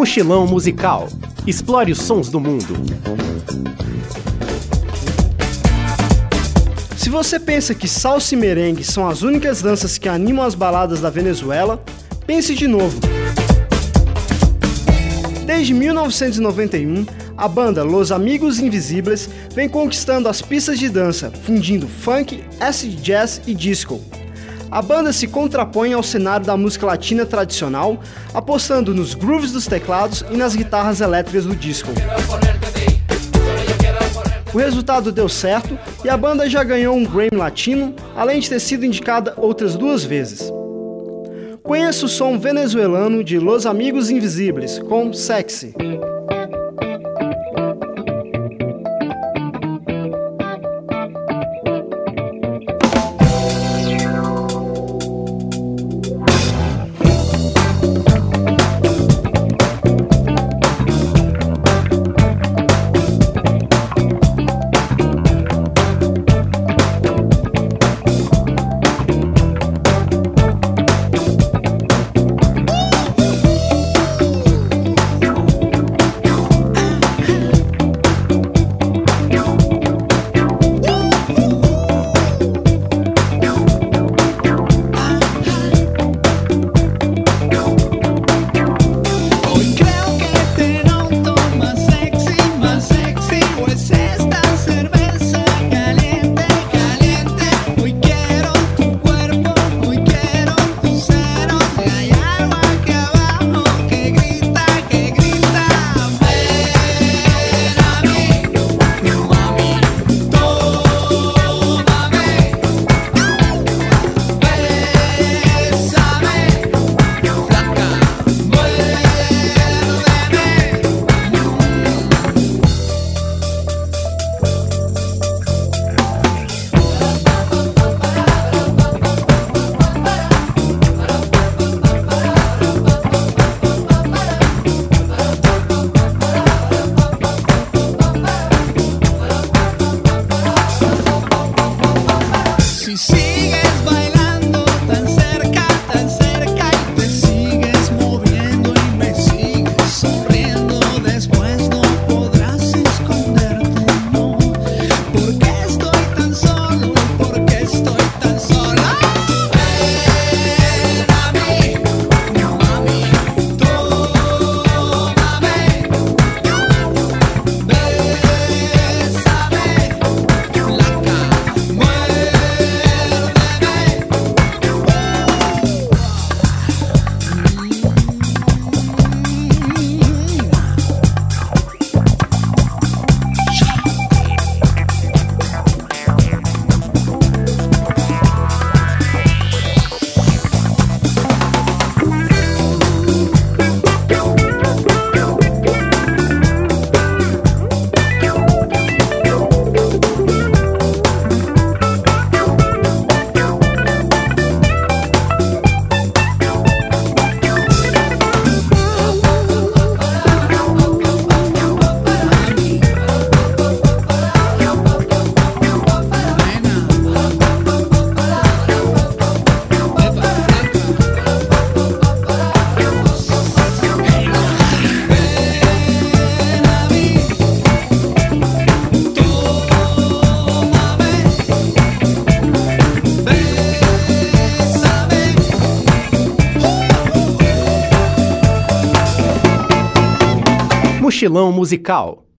Mochilão musical. Explore os sons do mundo. Se você pensa que salsa e merengue são as únicas danças que animam as baladas da Venezuela, pense de novo. Desde 1991, a banda Los Amigos Invisíveis vem conquistando as pistas de dança, fundindo funk, acid jazz e disco. A banda se contrapõe ao cenário da música latina tradicional, apostando nos grooves dos teclados e nas guitarras elétricas do disco. O resultado deu certo e a banda já ganhou um Grammy Latino, além de ter sido indicada outras duas vezes. Conheça o som venezuelano de Los Amigos Invisíveis com Sexy. see it. Mochilão musical.